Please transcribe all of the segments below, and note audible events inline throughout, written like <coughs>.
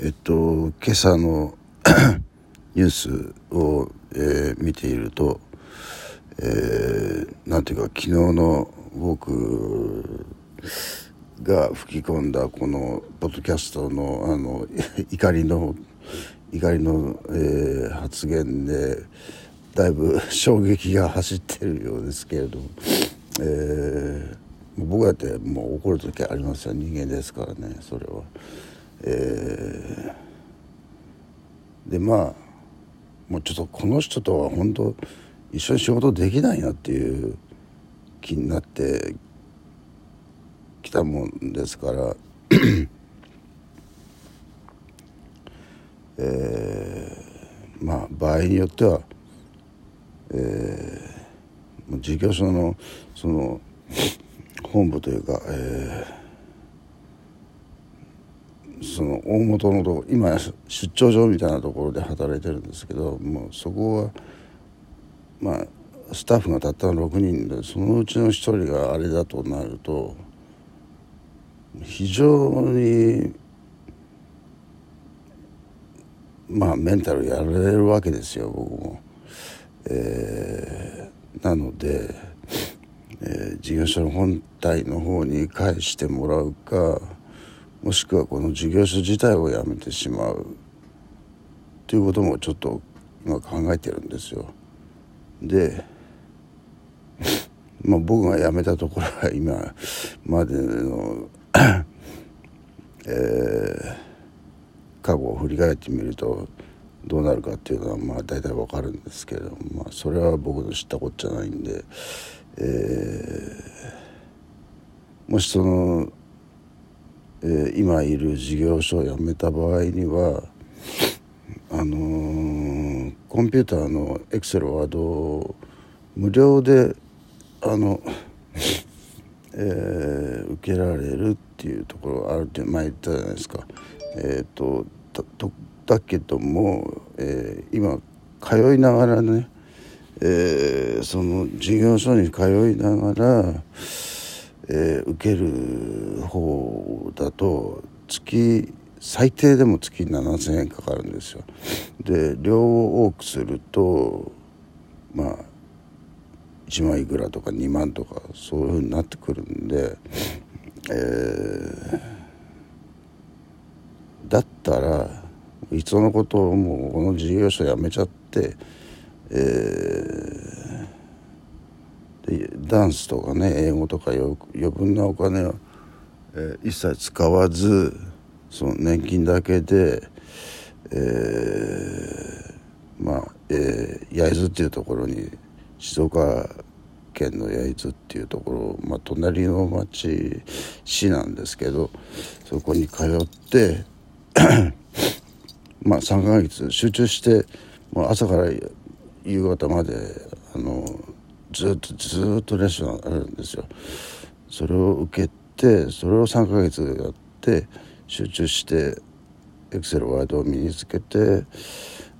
えっと今朝の <clears throat> ニュースを、えー、見ていると、えー、なんていうか昨日の僕が吹き込んだこのポッドキャストのあの <laughs> 怒りの怒りの、えー、発言でだいぶ <laughs> 衝撃が走ってるようですけれども、えー、僕だってもう怒る時ありますよ人間ですからねそれは。えー、でまあもうちょっとこの人とは本当一緒に仕事できないなっていう気になってきたもんですから <coughs> えー、まあ場合によっては、えー、事業所のその本部というか、えー、その大元のとこ今出張所みたいなところで働いてるんですけどもうそこはまあスタッフがたったの6人でそのうちの1人があれだとなると非常にまあメンタルやられるわけですよ僕も。えー、なので、えー、事業所の本体の方に返してもらうかもしくはこの事業所自体をやめてしまうということもちょっと今考えてるんですよ。で、まあ、僕が辞めたところは今までのえー過去を振り返ってみるとどうなるかっていうのはまあ大体わかるんですけれども、まあ、それは僕の知ったこっちゃないんで、えー、もしその、えー、今いる事業所を辞めた場合にはあのー、コンピューターのエクセルワードを無料であのえー、受けられるっていうところがあるって前言ったじゃないですか。えーとだけども、えー、今通いながらね、えー、その事業所に通いながら、えー、受ける方だと月最低でも月7,000円かかるんですよ。で量を多くするとまあ1万いくらとか2万とかそういうふうになってくるんで、えー、だったらいつのことをもうこの事業所辞めちゃって、えー、ダンスとかね英語とか余分なお金を、えー、一切使わずその年金だけで、えー、まあ、えー、焼津っていうところに静岡県の焼津っていうところ、まあ、隣の町市なんですけどそこに通ってまあ3ヶ月集中してもう朝から夕方まであのずっとずっとレッスンあるんですよ。それを受けてそれを3ヶ月やって集中してエクセルワードを身につけて、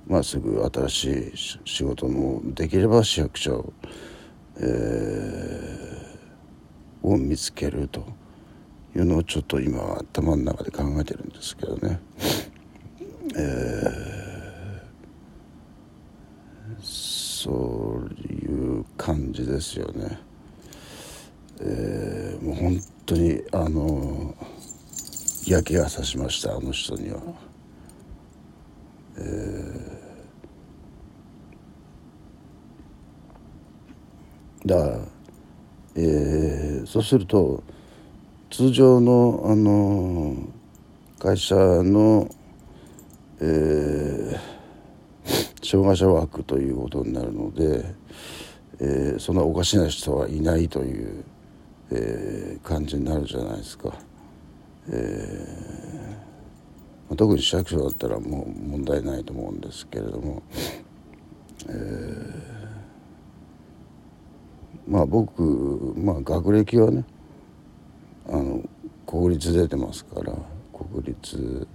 まあ、すぐ新しい仕事もできれば市役所、えー、を見つけるというのをちょっと今頭の中で考えてるんですけどね。えー、そういう感じですよね。えー、もう本当にあの嫌気がさしましたあの人には。えー、だから、えー、そうすると通常のあの会社のえー、障害者枠ということになるので、えー、そんなおかしな人はいないという、えー、感じになるじゃないですか。えー、特に市役所だったらもう問題ないと思うんですけれども、えー、まあ僕、まあ、学歴はねあの国立出てますから国立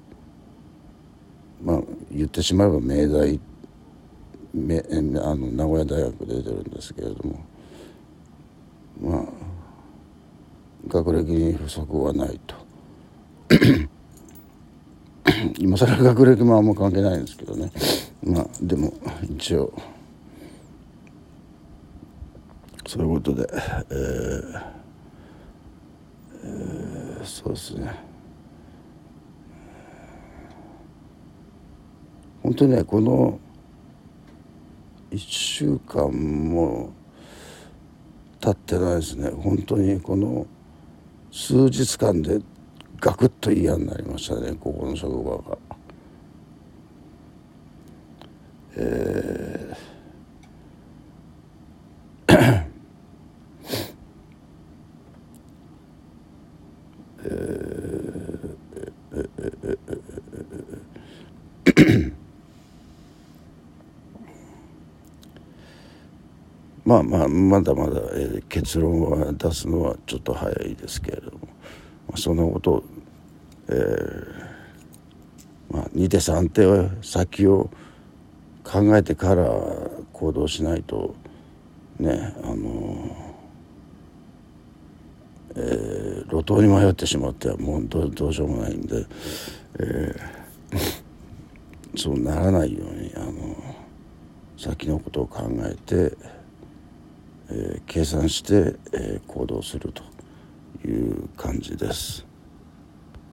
まあ言ってしまえば明大めあの名古屋大学出てるんですけれども。まあ学歴に不足はないと。<coughs> 今更学歴もあんま関係ないんですけどね。まあでも一応。そういうことで、えーえー、そうですね。本当にねこの1週間も経ってないですね本当にこの数日間でガクッと嫌になりましたねここの職場が。えーまあまあまだまだ、えー、結論は出すのはちょっと早いですけれども、まあ、そんなことえー、まあ2手3手先を考えてから行動しないとねあのえー、路頭に迷ってしまってはもうどどうしようもないんで、えー、そうならないようにあの先のことを考えて、えー、計算して、えー、行動するという感じです。